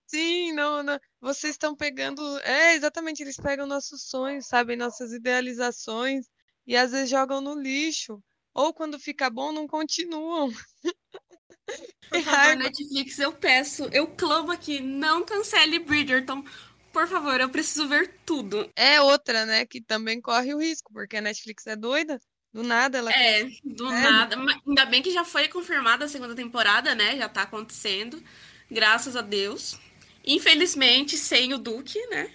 Sim, não, não, vocês estão pegando. É, exatamente, eles pegam nossos sonhos, sabem, nossas idealizações, e às vezes jogam no lixo. Ou quando fica bom, não continuam. Por favor, Netflix, eu peço, eu clamo aqui, não cancele Bridgerton. Por favor, eu preciso ver tudo. É outra, né, que também corre o risco, porque a Netflix é doida. Do nada ela. É, do é. nada. Ainda bem que já foi confirmada a segunda temporada, né? Já tá acontecendo. Graças a Deus. Infelizmente, sem o Duque, né?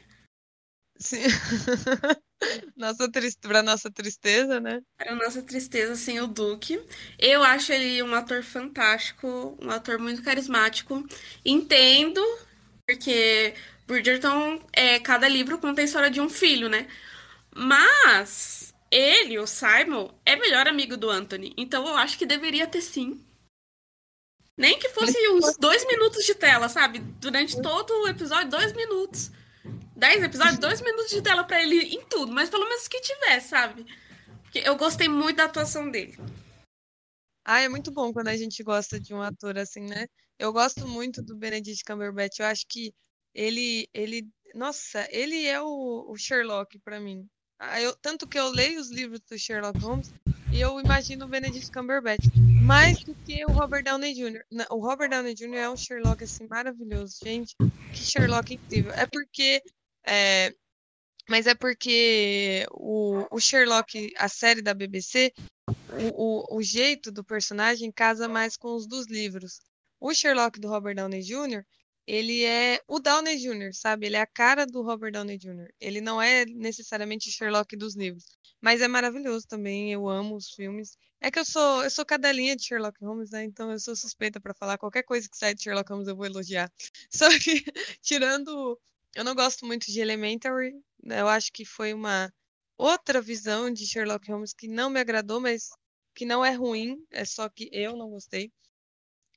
Sim. nossa triste... Pra nossa tristeza, né? Para nossa tristeza, sem o Duque. Eu acho ele um ator fantástico, um ator muito carismático. Entendo, porque Bridgerton, é, cada livro conta a história de um filho, né? Mas ele, o Simon, é melhor amigo do Anthony. Então eu acho que deveria ter sim nem que fosse uns dois minutos de tela, sabe? Durante todo o episódio, dois minutos. Dez episódios, dois minutos de tela para ele em tudo, mas pelo menos que tivesse, sabe? Porque eu gostei muito da atuação dele. Ah, é muito bom quando a gente gosta de um ator assim, né? Eu gosto muito do Benedict Cumberbatch. Eu acho que ele, ele, nossa, ele é o, o Sherlock para mim. Ah, eu, tanto que eu leio os livros do Sherlock Holmes e eu imagino o Benedict Cumberbatch mais do que o Robert Downey Jr. O Robert Downey Jr. é um Sherlock assim maravilhoso, gente. Que Sherlock incrível. É porque é, mas é porque o, o, Sherlock, a série da BBC, o, o, o, jeito do personagem casa mais com os dos livros. O Sherlock do Robert Downey Jr., ele é o Downey Jr., sabe? Ele é a cara do Robert Downey Jr. Ele não é necessariamente Sherlock dos livros. Mas é maravilhoso também, eu amo os filmes. É que eu sou, eu sou cadelinha de Sherlock Holmes, né? Então eu sou suspeita para falar qualquer coisa que sai de Sherlock Holmes eu vou elogiar. Só que tirando, eu não gosto muito de Elementary, né? Eu acho que foi uma outra visão de Sherlock Holmes que não me agradou, mas que não é ruim, é só que eu não gostei.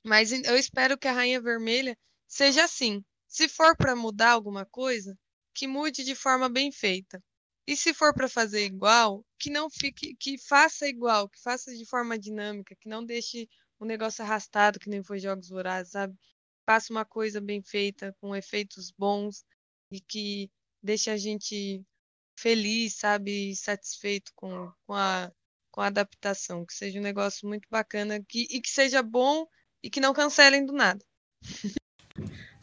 Mas eu espero que a Rainha Vermelha seja assim. Se for para mudar alguma coisa, que mude de forma bem feita. E se for para fazer igual, que não fique, que faça igual, que faça de forma dinâmica, que não deixe o negócio arrastado, que nem foi Jogos Vorazes, sabe? Faça uma coisa bem feita, com efeitos bons e que deixe a gente feliz, sabe? Satisfeito com, com, a, com a adaptação. Que seja um negócio muito bacana que, e que seja bom e que não cancelem do nada.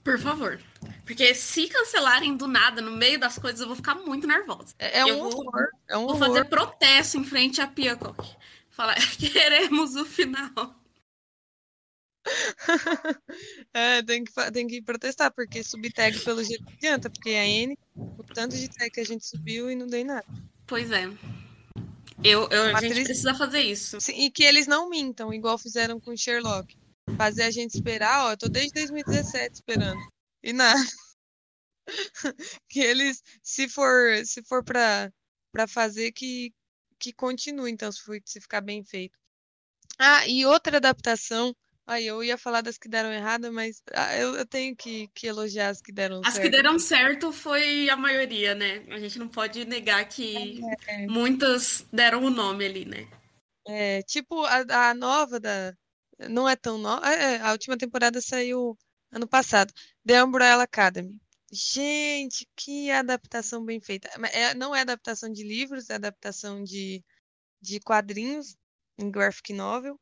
Por favor. Porque se cancelarem do nada, no meio das coisas, eu vou ficar muito nervosa. É, é um vou, horror. É um vou horror. fazer protesto em frente à Peacock. Falar, queremos o final. é, tem que, tem que protestar, porque subir tag pelo jeito não adianta, porque a N, o tanto de tag que a gente subiu e não dei nada. Pois é. Eu, eu, a gente precisa fazer isso. Sim, e que eles não mintam, igual fizeram com Sherlock. Fazer a gente esperar, ó, eu tô desde 2017 esperando. E nada. que eles, se for, se for pra, pra fazer, que, que continue, então, se, for, se ficar bem feito. Ah, e outra adaptação. Aí eu ia falar das que deram errada, mas ah, eu, eu, tenho que, que, elogiar as que deram as certo. As que deram certo foi a maioria, né? A gente não pode negar que é. muitas deram o nome ali, né? É, tipo a, a nova da. Não é tão nova. É, a última temporada saiu ano passado. The Umbrella Academy. Gente, que adaptação bem feita. É, não é adaptação de livros, é adaptação de, de quadrinhos em graphic novel.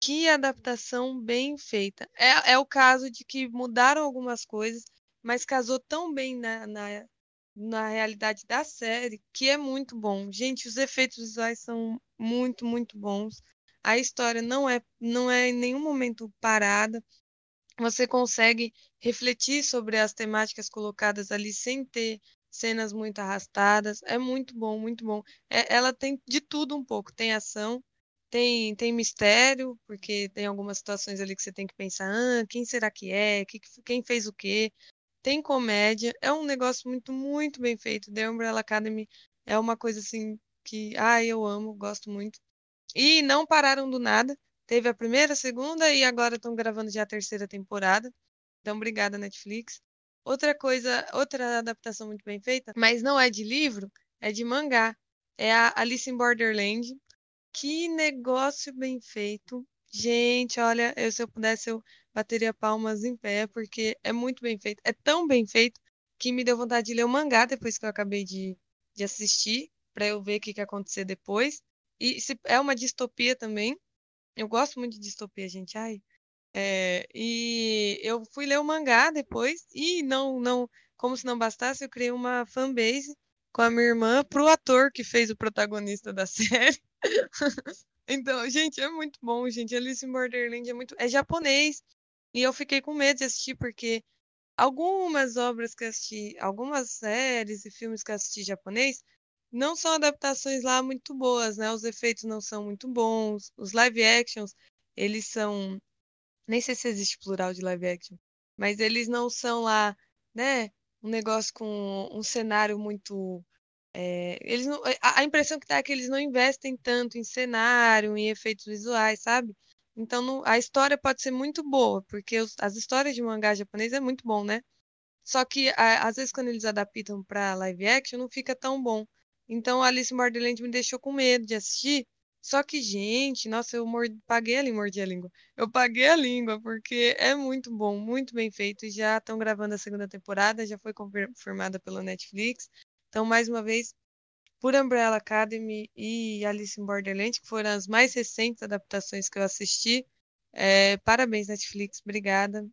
Que adaptação bem feita. É, é o caso de que mudaram algumas coisas, mas casou tão bem na, na, na realidade da série que é muito bom. Gente, os efeitos visuais são muito, muito bons. A história não é, não é em nenhum momento parada você consegue refletir sobre as temáticas colocadas ali sem ter cenas muito arrastadas. É muito bom, muito bom. É, ela tem de tudo um pouco. Tem ação, tem, tem mistério, porque tem algumas situações ali que você tem que pensar, ah, quem será que é? Quem fez o quê? Tem comédia. É um negócio muito, muito bem feito. The Umbrella Academy é uma coisa assim que, ah, eu amo, gosto muito. E não pararam do nada. Teve a primeira, a segunda e agora estão gravando já a terceira temporada. Então, obrigada, Netflix. Outra coisa, outra adaptação muito bem feita, mas não é de livro, é de mangá. É a Alice in Borderland. Que negócio bem feito. Gente, olha, eu, se eu pudesse, eu bateria palmas em pé, porque é muito bem feito. É tão bem feito que me deu vontade de ler o mangá depois que eu acabei de, de assistir, para eu ver o que, que ia acontecer depois. E se, é uma distopia também, eu gosto muito de distopia, gente. Ai. É, e eu fui ler o mangá depois e não, não, como se não bastasse, eu criei uma fanbase com a minha irmã pro ator que fez o protagonista da série. então, gente, é muito bom, gente. Alice in Borderland é muito, é japonês. E eu fiquei com medo de assistir porque algumas obras que assisti, algumas séries e filmes que assisti japonês não são adaptações lá muito boas, né? Os efeitos não são muito bons, os live actions, eles são, nem sei se existe plural de live action, mas eles não são lá, né? Um negócio com um cenário muito é, eles não, a, a impressão que dá é que eles não investem tanto em cenário, em efeitos visuais, sabe? Então não, a história pode ser muito boa, porque os, as histórias de mangá japonês é muito bom, né? Só que a, às vezes quando eles adaptam para live action não fica tão bom. Então, Alice Borderland me deixou com medo de assistir. Só que, gente, nossa, eu mord... paguei ali, mordi a língua. Eu paguei a língua, porque é muito bom, muito bem feito. Já estão gravando a segunda temporada, já foi confirmada pela Netflix. Então, mais uma vez, por Umbrella Academy e Alice in Borderland, que foram as mais recentes adaptações que eu assisti. É, parabéns, Netflix, obrigada.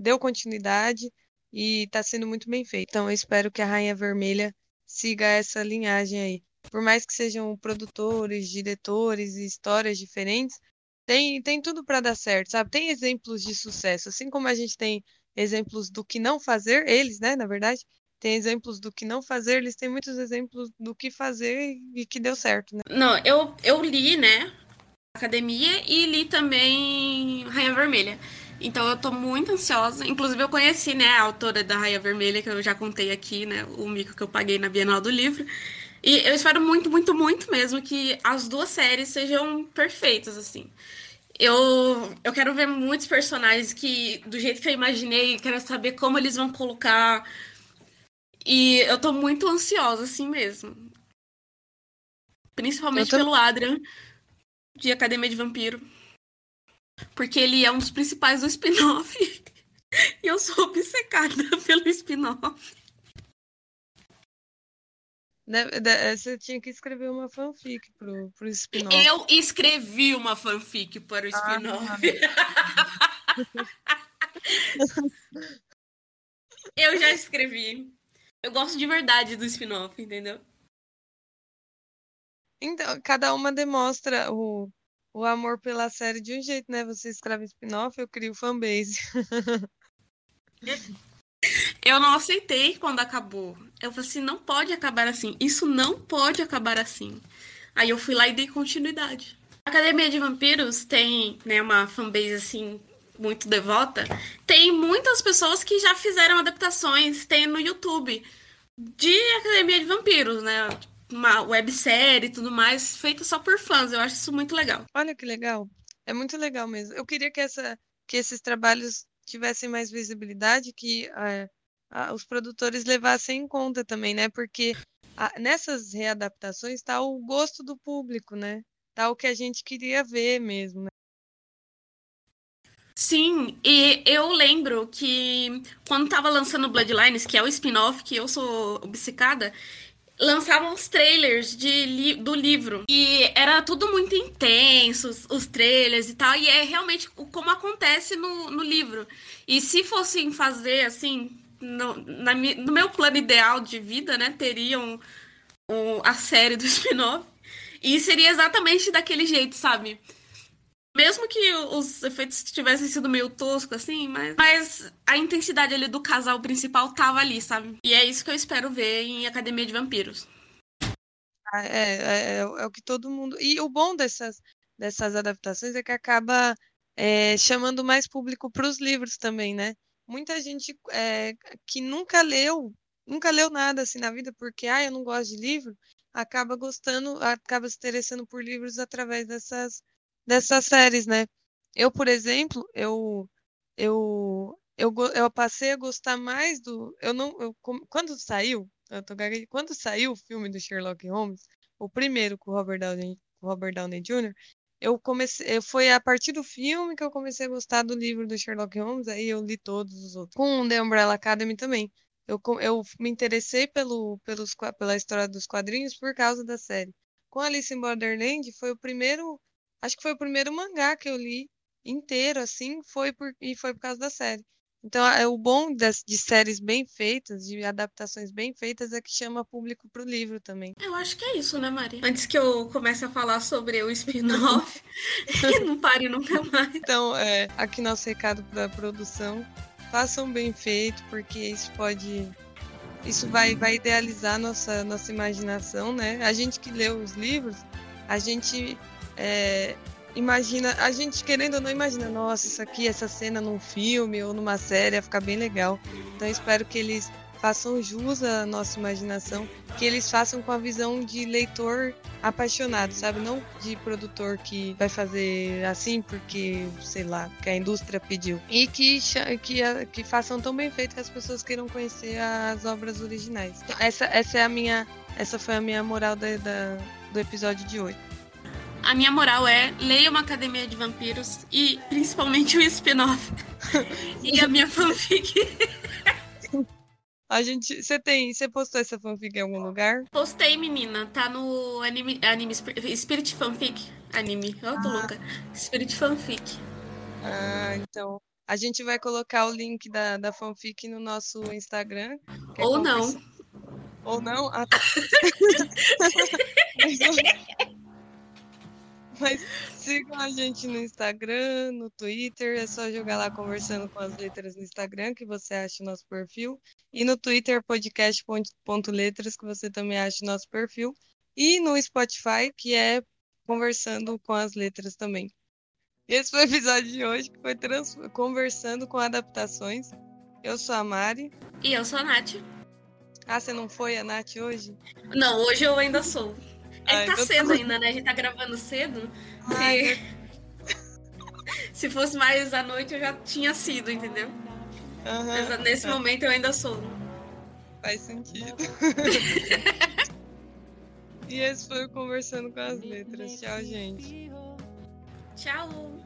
Deu continuidade e está sendo muito bem feito. Então, eu espero que a Rainha Vermelha siga essa linhagem aí. Por mais que sejam produtores, diretores e histórias diferentes, tem, tem tudo para dar certo, sabe? Tem exemplos de sucesso, assim como a gente tem exemplos do que não fazer, eles, né, na verdade, tem exemplos do que não fazer, eles têm muitos exemplos do que fazer e que deu certo, né? Não, eu, eu li, né, Academia e li também Rainha Vermelha. Então eu tô muito ansiosa. Inclusive eu conheci, né, a autora da Raia Vermelha, que eu já contei aqui, né, o mico que eu paguei na Bienal do Livro. E eu espero muito, muito, muito mesmo que as duas séries sejam perfeitas, assim. Eu, eu quero ver muitos personagens que, do jeito que eu imaginei, quero saber como eles vão colocar. E eu tô muito ansiosa, assim mesmo. Principalmente tô... pelo Adrian, de Academia de Vampiro. Porque ele é um dos principais do spin-off. e eu sou obcecada pelo spin-off. Eh, você tinha que escrever uma fanfic pro, pro spin-off. Eu escrevi uma fanfic para o spin-off. Ah, eu já escrevi. Eu gosto de verdade do spin-off, entendeu? Então, cada uma demonstra o, o amor pela série de um jeito, né? Você escreve spin-off, eu crio fanbase. eu não aceitei quando acabou. Eu falei assim, não pode acabar assim. Isso não pode acabar assim. Aí eu fui lá e dei continuidade. A Academia de Vampiros tem, né, uma fanbase assim muito devota. Tem muitas pessoas que já fizeram adaptações, tem no YouTube de Academia de Vampiros, né? Uma websérie e tudo mais, feita só por fãs. Eu acho isso muito legal. Olha que legal. É muito legal mesmo. Eu queria que, essa, que esses trabalhos tivessem mais visibilidade, que é, a, os produtores levassem em conta também, né? Porque a, nessas readaptações está o gosto do público, né? tá o que a gente queria ver mesmo, né? Sim, e eu lembro que quando tava lançando Bloodlines, que é o spin-off que eu sou obcecada, lançavam os trailers de li do livro. E era tudo muito intenso, os trailers e tal. E é realmente como acontece no, no livro. E se fossem fazer assim, no, na, no meu plano ideal de vida, né, teriam um, a série do spin-off. E seria exatamente daquele jeito, sabe? Mesmo que os efeitos tivessem sido meio toscos, assim, mas, mas a intensidade ali do casal principal tava ali, sabe? E é isso que eu espero ver em Academia de Vampiros. Ah, é, é, é, é o que todo mundo. E o bom dessas, dessas adaptações é que acaba é, chamando mais público para os livros também, né? Muita gente é, que nunca leu, nunca leu nada assim na vida, porque ah, eu não gosto de livro, acaba gostando, acaba se interessando por livros através dessas dessas séries, né? Eu, por exemplo, eu eu eu, eu passei a gostar mais do eu não eu, quando saiu, eu tô quando saiu o filme do Sherlock Holmes, o primeiro com o Robert Downey, Robert Downey Jr., eu comecei, foi a partir do filme que eu comecei a gostar do livro do Sherlock Holmes, aí eu li todos os outros. Com The Umbrella Academy também. Eu, eu me interessei pelo, pelos, pela história dos quadrinhos por causa da série. Com Alice in Borderland foi o primeiro Acho que foi o primeiro mangá que eu li inteiro, assim, foi por, e foi por causa da série. Então, é o bom das, de séries bem feitas, de adaptações bem feitas, é que chama público pro livro também. Eu acho que é isso, né, Mari? Antes que eu comece a falar sobre o spin-off, não pare nunca mais. Então, é, aqui nosso recado para a produção: façam bem feito, porque isso pode. Isso vai, vai idealizar nossa, nossa imaginação, né? A gente que leu os livros, a gente é, imagina, a gente querendo ou não imagina, nossa, isso aqui, essa cena num filme ou numa série ia ficar bem legal. Então espero que eles façam jus à nossa imaginação, que eles façam com a visão de leitor apaixonado, sabe? Não de produtor que vai fazer assim porque, sei lá, que a indústria pediu. E que, que, que façam tão bem feito que as pessoas queiram conhecer as obras originais. Então, essa, essa é a minha. Essa foi a minha moral da, da do episódio de hoje. A minha moral é leia uma academia de vampiros e principalmente o spin-off. e a minha fanfic. A gente. Você tem. Você postou essa fanfic em algum lugar? Postei, menina. Tá no anime. anime Spirit Fanfic. Anime. Oh, tô ah. louca. Spirit Fanfic. Ah, então. A gente vai colocar o link da, da fanfic no nosso Instagram. É Ou não. Ou não? Ah, tá. Mas sigam a gente no Instagram, no Twitter. É só jogar lá conversando com as letras no Instagram que você acha o nosso perfil. E no Twitter, podcast.letras, que você também acha o nosso perfil. E no Spotify, que é conversando com as letras também. Esse foi o episódio de hoje, que foi trans... conversando com adaptações. Eu sou a Mari. E eu sou a Nath. Ah, você não foi a Nath hoje? Não, hoje eu ainda sou. É que tá cedo ainda, né? A gente tá gravando cedo. Se... Se fosse mais à noite, eu já tinha sido, entendeu? Uhum. Mas nesse momento eu ainda sou. Faz sentido. e esse foi o Conversando com as Letras. Tchau, gente. Tchau.